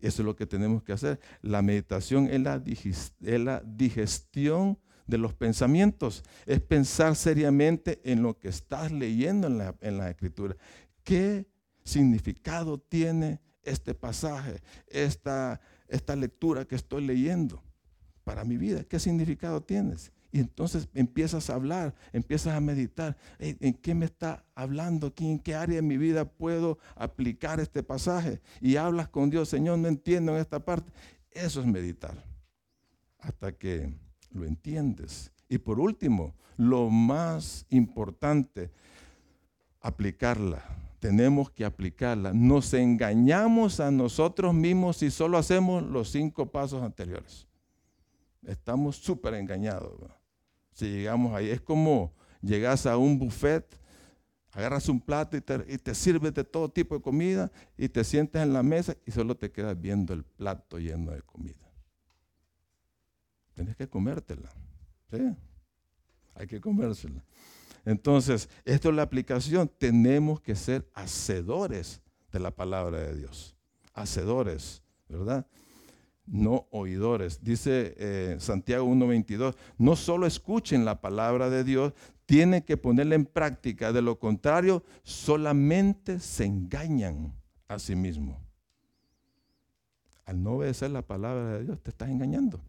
Eso es lo que tenemos que hacer. La meditación es la digestión de los pensamientos, es pensar seriamente en lo que estás leyendo en la, en escritura. ¿Qué significado tiene este pasaje, esta, esta lectura que estoy leyendo para mi vida? ¿Qué significado tienes? Y entonces empiezas a hablar, empiezas a meditar. ¿En qué me está hablando? ¿En qué área de mi vida puedo aplicar este pasaje? Y hablas con Dios, Señor, no entiendo en esta parte. Eso es meditar. Hasta que lo entiendes. Y por último, lo más importante, aplicarla. Tenemos que aplicarla. Nos engañamos a nosotros mismos si solo hacemos los cinco pasos anteriores. Estamos súper engañados. Si llegamos ahí, es como llegas a un buffet, agarras un plato y te, y te, sirves de todo tipo de comida y te sientas en la mesa y solo te quedas viendo el plato lleno de comida. Tienes que comértela. ¿sí? Hay que comérsela. Entonces, esto es la aplicación. Tenemos que ser hacedores de la palabra de Dios. Hacedores, ¿verdad? No oidores. Dice eh, Santiago 1.22, no solo escuchen la palabra de Dios, tienen que ponerla en práctica. De lo contrario, solamente se engañan a sí mismos. Al no obedecer la palabra de Dios, te estás engañando.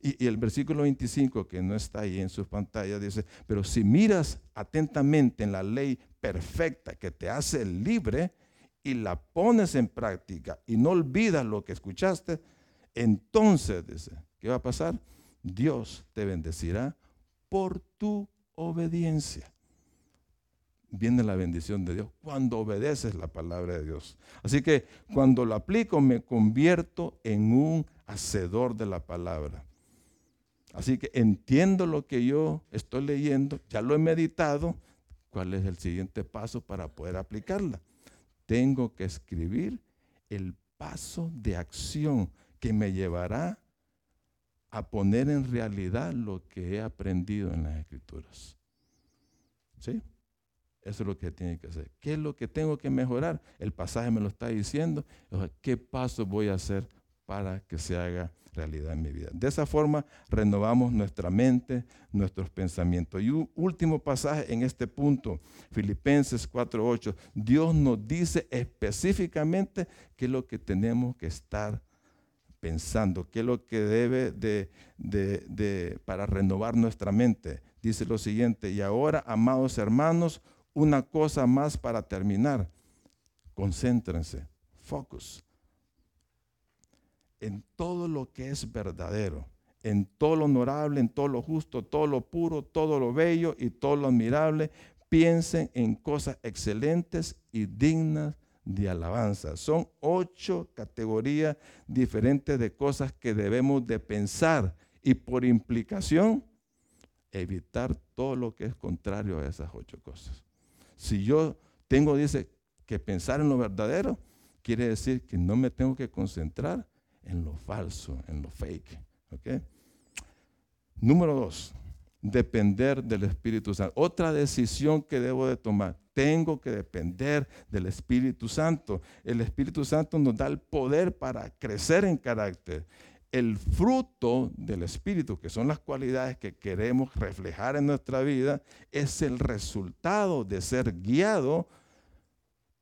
Y, el versículo 25, que no está ahí en sus pantallas, dice, pero si miras atentamente en la ley perfecta que te hace libre y la pones en práctica y no olvidas lo que escuchaste, entonces, dice, ¿qué va a pasar? Dios te bendecirá por tu obediencia. Viene la bendición de Dios cuando obedeces la palabra de Dios. Así que cuando lo aplico me convierto en un hacedor de la palabra. Así que entiendo lo que yo estoy leyendo, ya lo he meditado, ¿cuál es el siguiente paso para poder aplicarla? Tengo que escribir el paso de acción que me llevará a poner en realidad lo que he aprendido en las escrituras. ¿Sí? Eso es lo que tiene que hacer. ¿Qué es lo que tengo que mejorar? El pasaje me lo está diciendo. ¿Qué paso voy a hacer para que se haga realidad en mi vida. De esa forma renovamos nuestra mente, nuestros pensamientos. Y un último pasaje en este punto, Filipenses 4.8, Dios nos dice específicamente qué es lo que tenemos que estar pensando, qué es lo que debe de, de, para renovar nuestra mente. Dice lo siguiente, y ahora, amados hermanos, una cosa más para terminar. Concéntrense, focus en todo lo que es verdadero, en todo lo honorable, en todo lo justo, todo lo puro, todo lo bello y todo lo admirable. Piensen en cosas excelentes y dignas de alabanza. Son ocho categorías diferentes de cosas que debemos de pensar y por implicación evitar todo lo que es contrario a esas ocho cosas. Si yo tengo, dice, que pensar en lo verdadero, quiere decir que no me tengo que concentrar en lo falso, en lo fake. Número dos, depender del Espíritu Santo. Otra decisión que debo de tomar. Tengo que depender del Espíritu Santo. El Espíritu Santo nos da el poder para crecer en carácter. El fruto del Espíritu, que son las cualidades que queremos reflejar en nuestra vida, es el resultado de ser guiado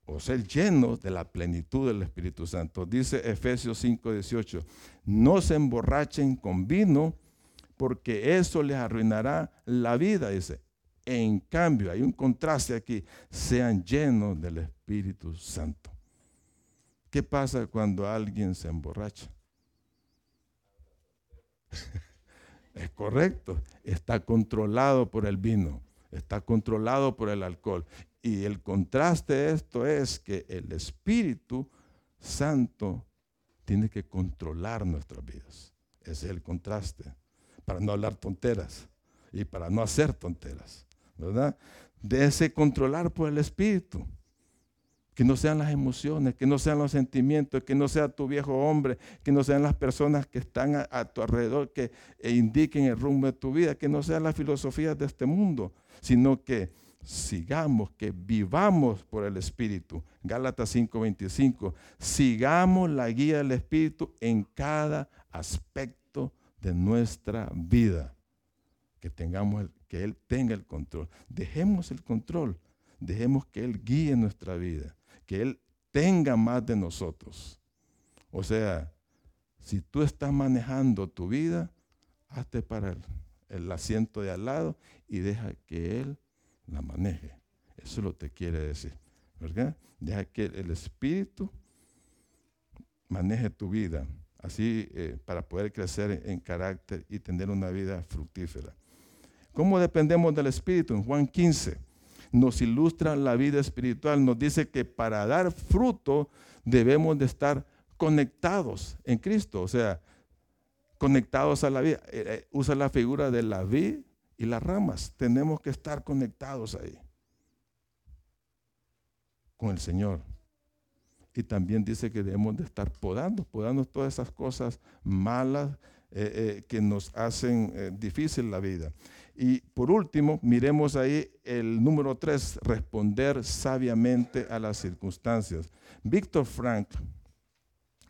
o ser llenos de la plenitud del Espíritu Santo. Dice Efesios 5:18, no se emborrachen con vino porque eso les arruinará la vida, dice. En cambio, hay un contraste aquí, sean llenos del Espíritu Santo. ¿Qué pasa cuando alguien se emborracha? es correcto, está controlado por el vino, está controlado por el alcohol. Y el contraste de esto es que el Espíritu Santo tiene que controlar nuestras vidas. Ese es el contraste, para no hablar tonteras y para no hacer tonteras, ¿verdad? De ese controlar por el Espíritu. Que no sean las emociones, que no sean los sentimientos, que no sea tu viejo hombre, que no sean las personas que están a, tu alrededor que e indiquen el rumbo de tu vida, que no sean las filosofías de este mundo, sino que sigamos, que vivamos por el Espíritu. Gálatas 5:25, sigamos la guía del Espíritu en cada aspecto de nuestra vida. Que tengamos que Él tenga el control. Dejemos el control. Dejemos que Él guíe nuestra vida. Que Él tenga más de nosotros. O sea, si tú estás manejando tu vida, hazte para el, el asiento de al lado y deja que Él la maneje. Eso lo te quiere decir, ¿verdad? Deja que el Espíritu maneje tu vida, así eh, para poder crecer en carácter y tener una vida fructífera. ¿Cómo dependemos del Espíritu? En Juan 15 nos ilustra la vida espiritual, nos dice que para dar fruto debemos de estar conectados en Cristo, o sea, conectados a la vida. Eh, eh, usa la figura de la vida y las ramas. Tenemos que estar conectados ahí con el Señor. Y también dice que debemos de estar podando, podando todas esas cosas malas eh, eh, que nos hacen eh, difícil la vida. Y por último, miremos ahí el número tres, responder sabiamente a las circunstancias. Víctor Frank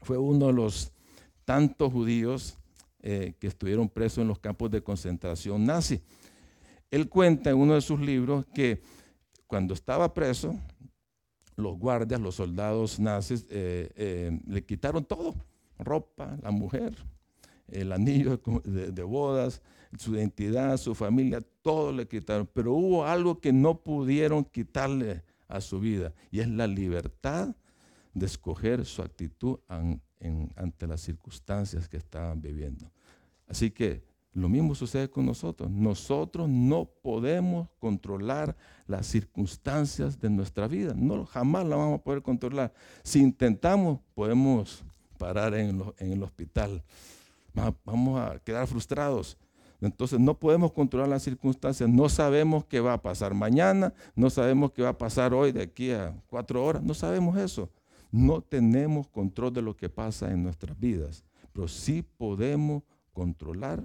fue uno de los tantos judíos que estuvieron presos en los campos de concentración nazi. Él cuenta en uno de sus libros que cuando estaba preso, los guardias, los soldados nazis, eh, eh, le quitaron todo, ropa, la mujer, el anillo de, bodas, su identidad, su familia, todo le quitaron. Pero hubo algo que no pudieron quitarle a su vida y es la libertad de escoger su actitud ante las circunstancias que estaban viviendo. Así que lo mismo sucede con nosotros. Nosotros no podemos controlar las circunstancias de nuestra vida. No, jamás la vamos a poder controlar. Si intentamos, podemos parar en, el hospital. Vamos a quedar frustrados. Entonces no podemos controlar las circunstancias. No sabemos qué va a pasar mañana. No sabemos qué va a pasar hoy de aquí a cuatro horas. No sabemos eso. No tenemos control de lo que pasa en nuestras vidas. Pero sí podemos controlar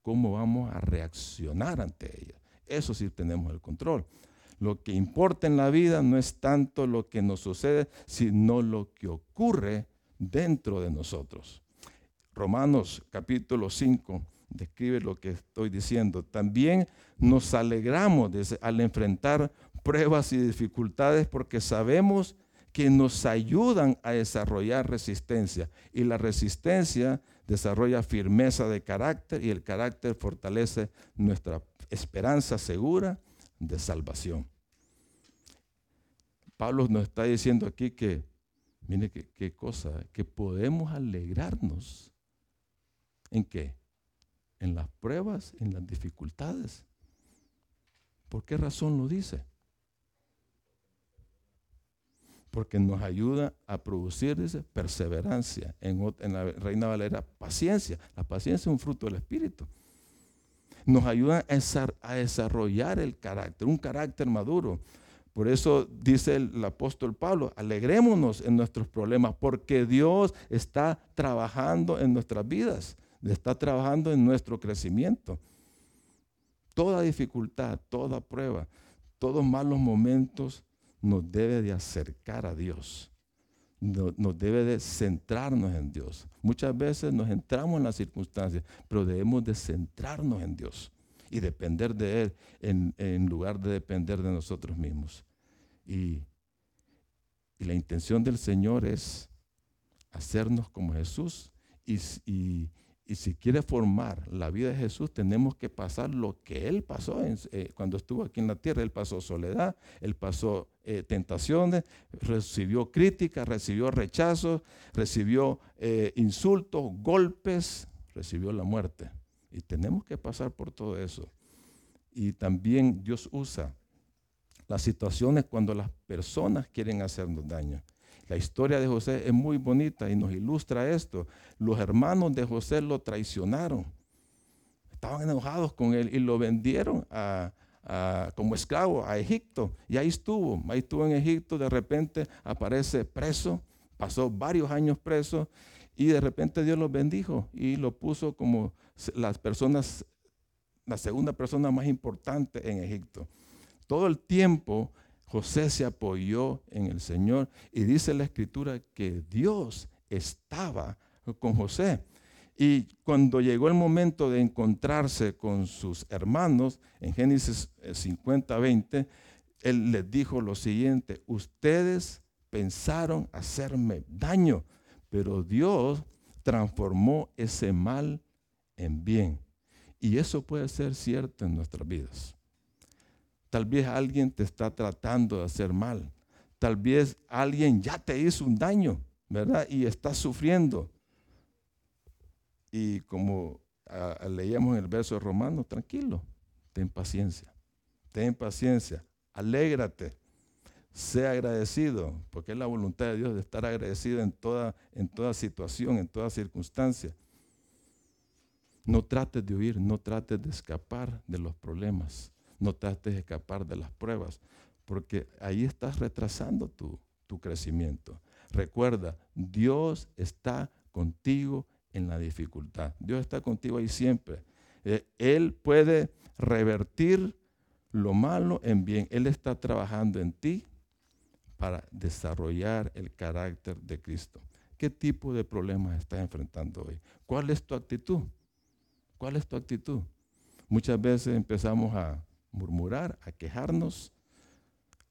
cómo vamos a reaccionar ante ella. Eso sí tenemos el control. Lo que importa en la vida no es tanto lo que nos sucede, sino lo que ocurre dentro de nosotros. Romanos capítulo 5 describe lo que estoy diciendo. También nos alegramos al enfrentar pruebas y dificultades porque sabemos que nos ayudan a desarrollar resistencia. Y la resistencia desarrolla firmeza de carácter y el carácter fortalece nuestra esperanza segura de salvación. Pablo nos está diciendo aquí que, mire qué, cosa, que podemos alegrarnos. ¿En qué? En las pruebas, en las dificultades. ¿Por qué razón lo dice? Porque nos ayuda a producir dice, perseverancia. En, la Reina Valera, paciencia. La paciencia es un fruto del Espíritu. Nos ayuda a, desarrollar el carácter, un carácter maduro. Por eso dice el, apóstol Pablo, alegrémonos en nuestros problemas, porque Dios está trabajando en nuestras vidas, está trabajando en nuestro crecimiento. Toda dificultad, toda prueba, todos malos momentos nos debe de acercar a Dios. Nos debe de centrarnos en Dios. Muchas veces nos entramos en las circunstancias, pero debemos de centrarnos en Dios y depender de Él en, lugar de depender de nosotros mismos. Y, la intención del Señor es hacernos como Jesús Y si quiere formar la vida de Jesús, tenemos que pasar lo que Él pasó eh, cuando estuvo aquí en la tierra. Él pasó soledad, Él pasó eh, tentaciones, recibió críticas, recibió rechazos, recibió eh, insultos, golpes, recibió la muerte. Y tenemos que pasar por todo eso. Y también Dios usa las situaciones cuando las personas quieren hacernos daño. La historia de José es muy bonita y nos ilustra esto. Los hermanos de José lo traicionaron. Estaban enojados con él y lo vendieron como esclavo a Egipto. Y ahí estuvo, ahí estuvo en Egipto. De repente aparece preso, pasó varios años preso y de repente Dios lo bendijo y lo puso como las personas, la segunda persona más importante en Egipto. Todo el tiempo José se apoyó en el Señor y dice la escritura que Dios estaba con José. Y cuando llegó el momento de encontrarse con sus hermanos, en Génesis 50, 20, él les dijo lo siguiente, ustedes pensaron hacerme daño, pero Dios transformó ese mal en bien. Y eso puede ser cierto en nuestras vidas. Tal vez alguien te está tratando de hacer mal. Tal vez alguien ya te hizo un daño, ¿verdad? Y estás sufriendo. Y como leíamos en el verso de Romano, tranquilo, ten paciencia. Ten paciencia, alégrate, sé agradecido, porque es la voluntad de Dios de estar agradecido en toda, en toda situación, en toda circunstancia. No trates de huir, no trates de escapar de los problemas no trates de escapar de las pruebas, porque ahí estás retrasando tu, crecimiento. Recuerda, Dios está contigo en la dificultad. Dios está contigo ahí siempre. Eh, él puede revertir lo malo en bien. Él está trabajando en ti para desarrollar el carácter de Cristo. ¿Qué tipo de problemas estás enfrentando hoy? ¿Cuál es tu actitud? ¿Cuál es tu actitud? Muchas veces empezamos a, murmurar, a quejarnos.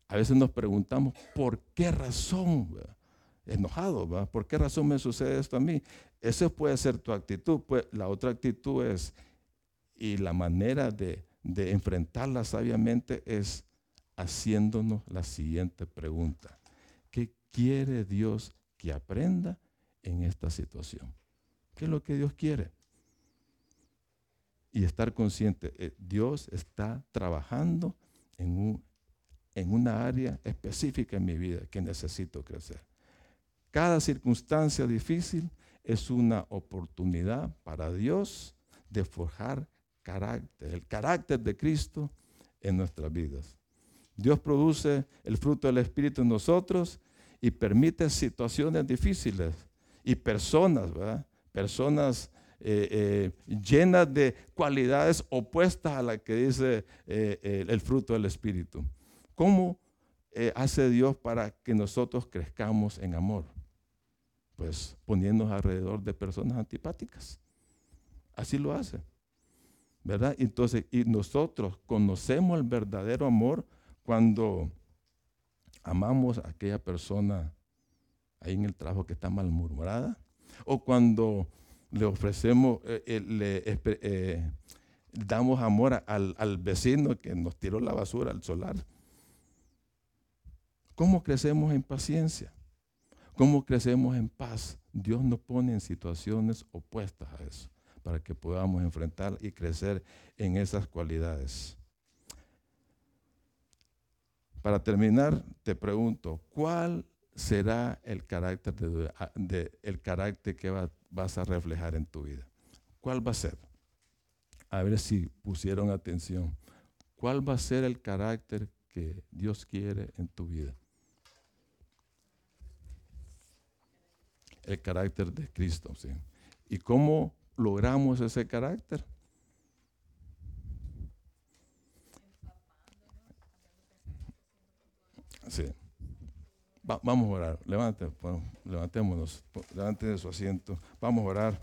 A veces nos preguntamos, ¿por qué razón? Enojado. ¿por qué razón me sucede esto a mí? Esa puede ser tu actitud. Pues, la otra actitud es, y la manera de, de enfrentarla sabiamente es haciéndonos la siguiente pregunta. ¿Qué quiere Dios que aprenda en esta situación? ¿Qué es lo que Dios quiere? Y estar consciente, eh, Dios está trabajando en, un, en una área específica en mi vida que necesito crecer. Cada circunstancia difícil es una oportunidad para Dios de forjar carácter, el carácter de Cristo en nuestras vidas. Dios produce el fruto del Espíritu en nosotros y permite situaciones difíciles y personas, ¿verdad? Personas eh, eh, llenas de cualidades opuestas a las que dice eh, el, fruto del Espíritu. ¿Cómo hace Dios para que nosotros crezcamos en amor? Pues poniéndonos alrededor de personas antipáticas. Así lo hace. ¿Verdad? Entonces, y nosotros conocemos el verdadero amor cuando amamos a aquella persona ahí en el trabajo que está malmurmurada, o cuando le ofrecemos, eh, eh, le eh, damos amor al, al, vecino que nos tiró la basura al solar. ¿Cómo crecemos en paciencia? ¿Cómo crecemos en paz? Dios nos pone en situaciones opuestas a eso, para que podamos enfrentar y crecer en esas cualidades. Para terminar, te pregunto, ¿cuál será el carácter, de, el carácter que vas a reflejar en tu vida. ¿Cuál va a ser? A ver si pusieron atención. ¿Cuál va a ser el carácter que Dios quiere en tu vida? El carácter de Cristo, sí. ¿Y cómo logramos ese carácter? Sí vamos a orar. Levante, levantémonos. Levante de su asiento. Vamos a orar.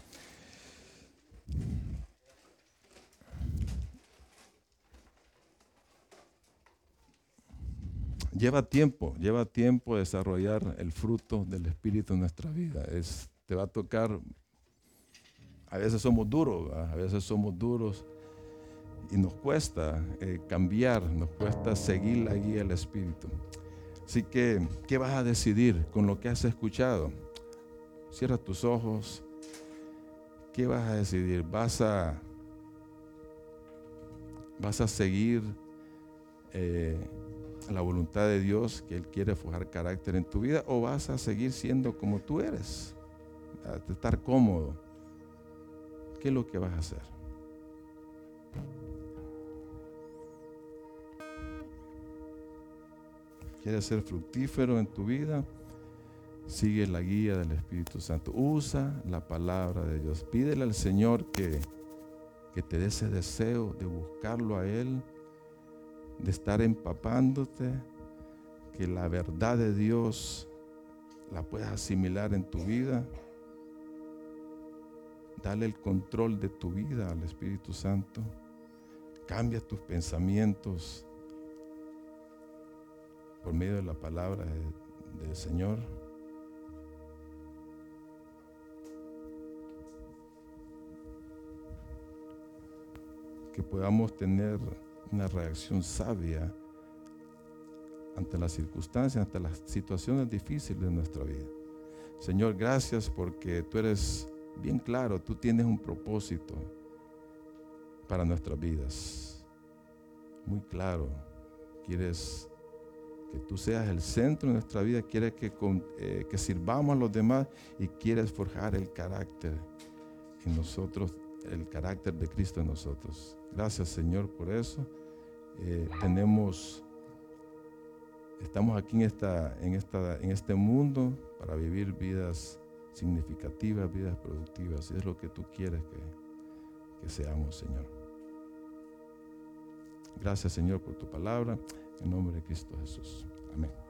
Lleva tiempo, lleva tiempo desarrollar el fruto del Espíritu en nuestra vida. Es, te va a tocar a veces somos duros, a veces somos duros y nos cuesta eh, cambiar, nos cuesta seguir la guía del Espíritu. Así que, ¿qué vas a decidir con lo que has escuchado? Cierra tus ojos. ¿Qué vas a decidir? ¿Vas a, vas a seguir eh, la voluntad de Dios, que Él quiere forjar carácter en tu vida, o vas a seguir siendo como tú eres? A estar cómodo. ¿Qué es lo que vas a hacer? ¿Quieres ser fructífero en tu vida? Sigue la guía del Espíritu Santo. Usa la palabra de Dios. Pídele al Señor que, que te dé ese deseo de buscarlo a Él, de estar empapándote, que la verdad de Dios la puedas asimilar en tu vida. Dale el control de tu vida al Espíritu Santo. Cambia tus pensamientos por medio de la palabra del Señor. Que podamos tener una reacción sabia ante las circunstancias, ante las situaciones difíciles de nuestra vida. Señor, gracias porque tú eres bien claro, tú tienes un propósito para nuestras vidas. Muy claro, quieres que tú seas el centro de nuestra vida, quieres que, eh, que sirvamos a los demás y quieres forjar el carácter en nosotros, el carácter de Cristo en nosotros. Gracias Señor por eso. Eh, tenemos, estamos aquí en, esta, en, esta, en este mundo para vivir vidas significativas, vidas productivas. Es lo que tú quieres que seamos, Señor. Gracias, Señor, por tu palabra. En nombre de Cristo Jesús. Amén.